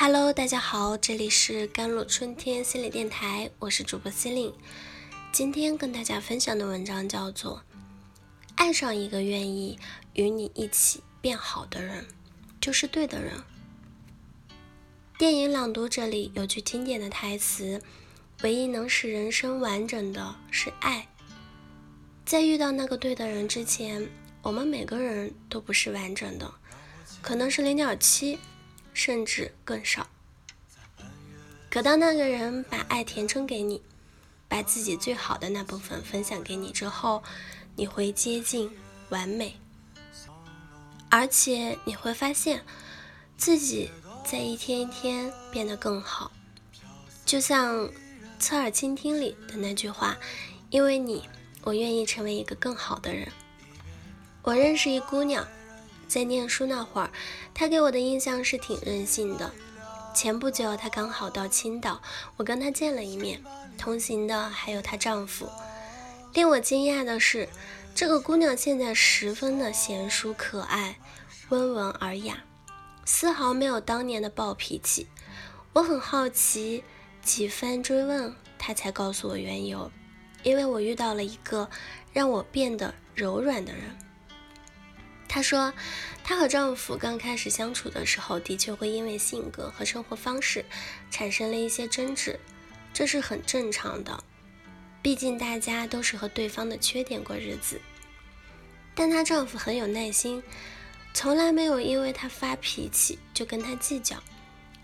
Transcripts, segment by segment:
Hello，大家好，这里是甘露春天心理电台，我是主播心灵。今天跟大家分享的文章叫做《爱上一个愿意与你一起变好的人，就是对的人》。电影《朗读者》里有句经典的台词：“唯一能使人生完整的是爱。”在遇到那个对的人之前，我们每个人都不是完整的，可能是零点七。甚至更少。可当那个人把爱填充给你，把自己最好的那部分分享给你之后，你会接近完美，而且你会发现自己在一天一天变得更好。就像侧耳倾听里的那句话：“因为你，我愿意成为一个更好的人。”我认识一姑娘。在念书那会儿，她给我的印象是挺任性的。前不久，她刚好到青岛，我跟她见了一面，同行的还有她丈夫。令我惊讶的是，这个姑娘现在十分的贤淑可爱，温文尔雅，丝毫没有当年的暴脾气。我很好奇，几番追问，她才告诉我缘由，因为我遇到了一个让我变得柔软的人。她说，她和丈夫刚开始相处的时候，的确会因为性格和生活方式产生了一些争执，这是很正常的，毕竟大家都是和对方的缺点过日子。但她丈夫很有耐心，从来没有因为她发脾气就跟她计较，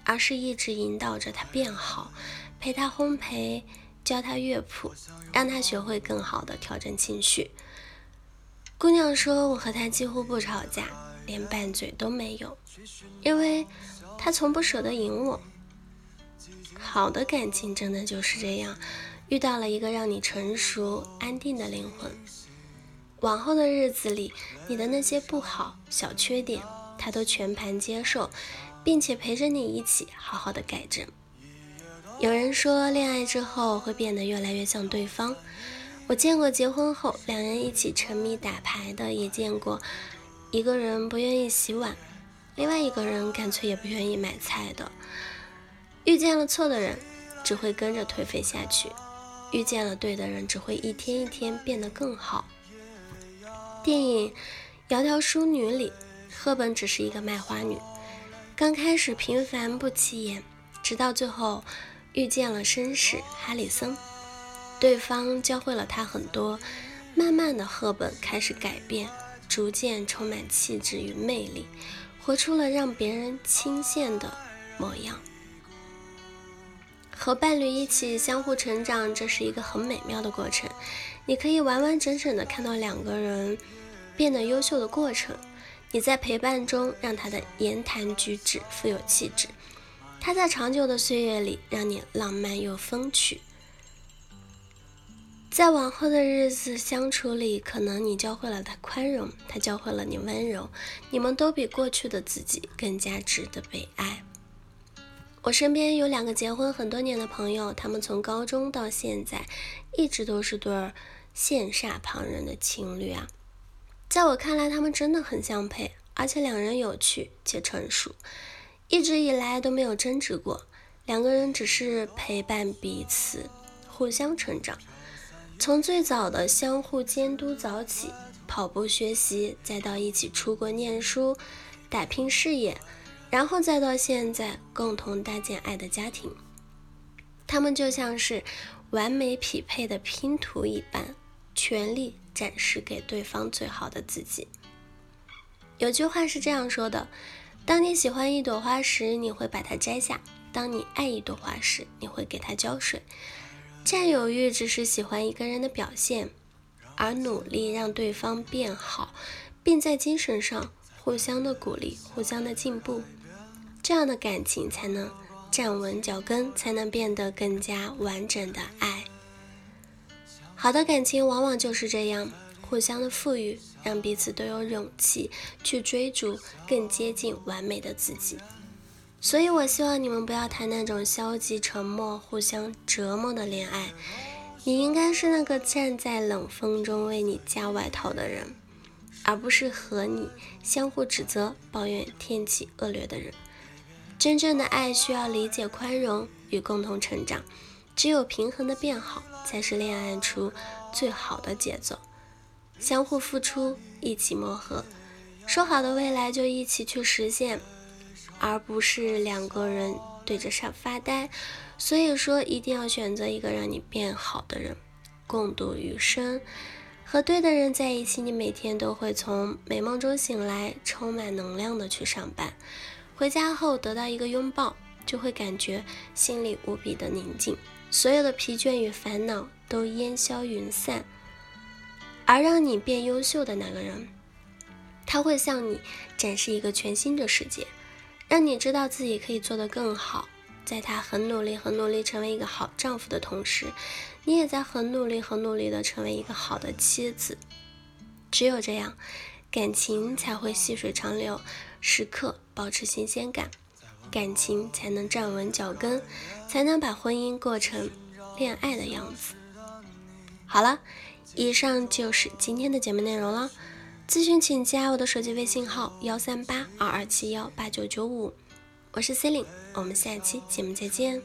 而是一直引导着她变好，陪她烘焙，教她乐谱，让她学会更好的调整情绪。姑娘说：“我和他几乎不吵架，连拌嘴都没有，因为他从不舍得赢我。好的感情真的就是这样，遇到了一个让你成熟、安定的灵魂，往后的日子里，你的那些不好、小缺点，他都全盘接受，并且陪着你一起好好的改正。有人说，恋爱之后会变得越来越像对方。”我见过结婚后两人一起沉迷打牌的，也见过一个人不愿意洗碗，另外一个人干脆也不愿意买菜的。遇见了错的人，只会跟着颓废下去；遇见了对的人，只会一天一天变得更好。电影《窈窕淑女》里，赫本只是一个卖花女，刚开始平凡不起眼，直到最后遇见了绅士哈里森。对方教会了他很多，慢慢的，赫本开始改变，逐渐充满气质与魅力，活出了让别人倾羡的模样。和伴侣一起相互成长，这是一个很美妙的过程。你可以完完整整的看到两个人变得优秀的过程。你在陪伴中，让他的言谈举止富有气质；他在长久的岁月里，让你浪漫又风趣。在往后的日子相处里，可能你教会了他宽容，他教会了你温柔，你们都比过去的自己更加值得被爱。我身边有两个结婚很多年的朋友，他们从高中到现在一直都是对羡煞旁人的情侣啊。在我看来，他们真的很相配，而且两人有趣且成熟，一直以来都没有争执过，两个人只是陪伴彼此，互相成长。从最早的相互监督早起，跑步学习，再到一起出国念书、打拼事业，然后再到现在共同搭建爱的家庭，他们就像是完美匹配的拼图一般，全力展示给对方最好的自己。有句话是这样说的：当你喜欢一朵花时，你会把它摘下；当你爱一朵花时，你会给它浇水。占有欲只是喜欢一个人的表现，而努力让对方变好，并在精神上互相的鼓励、互相的进步，这样的感情才能站稳脚跟，才能变得更加完整的爱。好的感情往往就是这样，互相的赋予，让彼此都有勇气去追逐更接近完美的自己。所以，我希望你们不要谈那种消极、沉默、互相折磨的恋爱。你应该是那个站在冷风中为你加外套的人，而不是和你相互指责、抱怨天气恶劣的人。真正的爱需要理解、宽容与共同成长，只有平衡的变好，才是恋爱出最好的节奏。相互付出，一起磨合，说好的未来就一起去实现，而不是两个人对着上发呆。所以说，一定要选择一个让你变好的人，共度余生。和对的人在一起，你每天都会从美梦中醒来，充满能量的去上班。回家后得到一个拥抱，就会感觉心里无比的宁静，所有的疲倦与烦恼都烟消云散。而让你变优秀的那个人，他会向你展示一个全新的世界，让你知道自己可以做得更好。在他很努力、很努力成为一个好丈夫的同时，你也在很努力、很努力的成为一个好的妻子。只有这样，感情才会细水长流，时刻保持新鲜感，感情才能站稳脚跟，才能把婚姻过成恋爱的样子。好了，以上就是今天的节目内容了。咨询请加我的手机微信号：幺三八二二七幺八九九五。我是 c e l i n e 我们下期节目再见。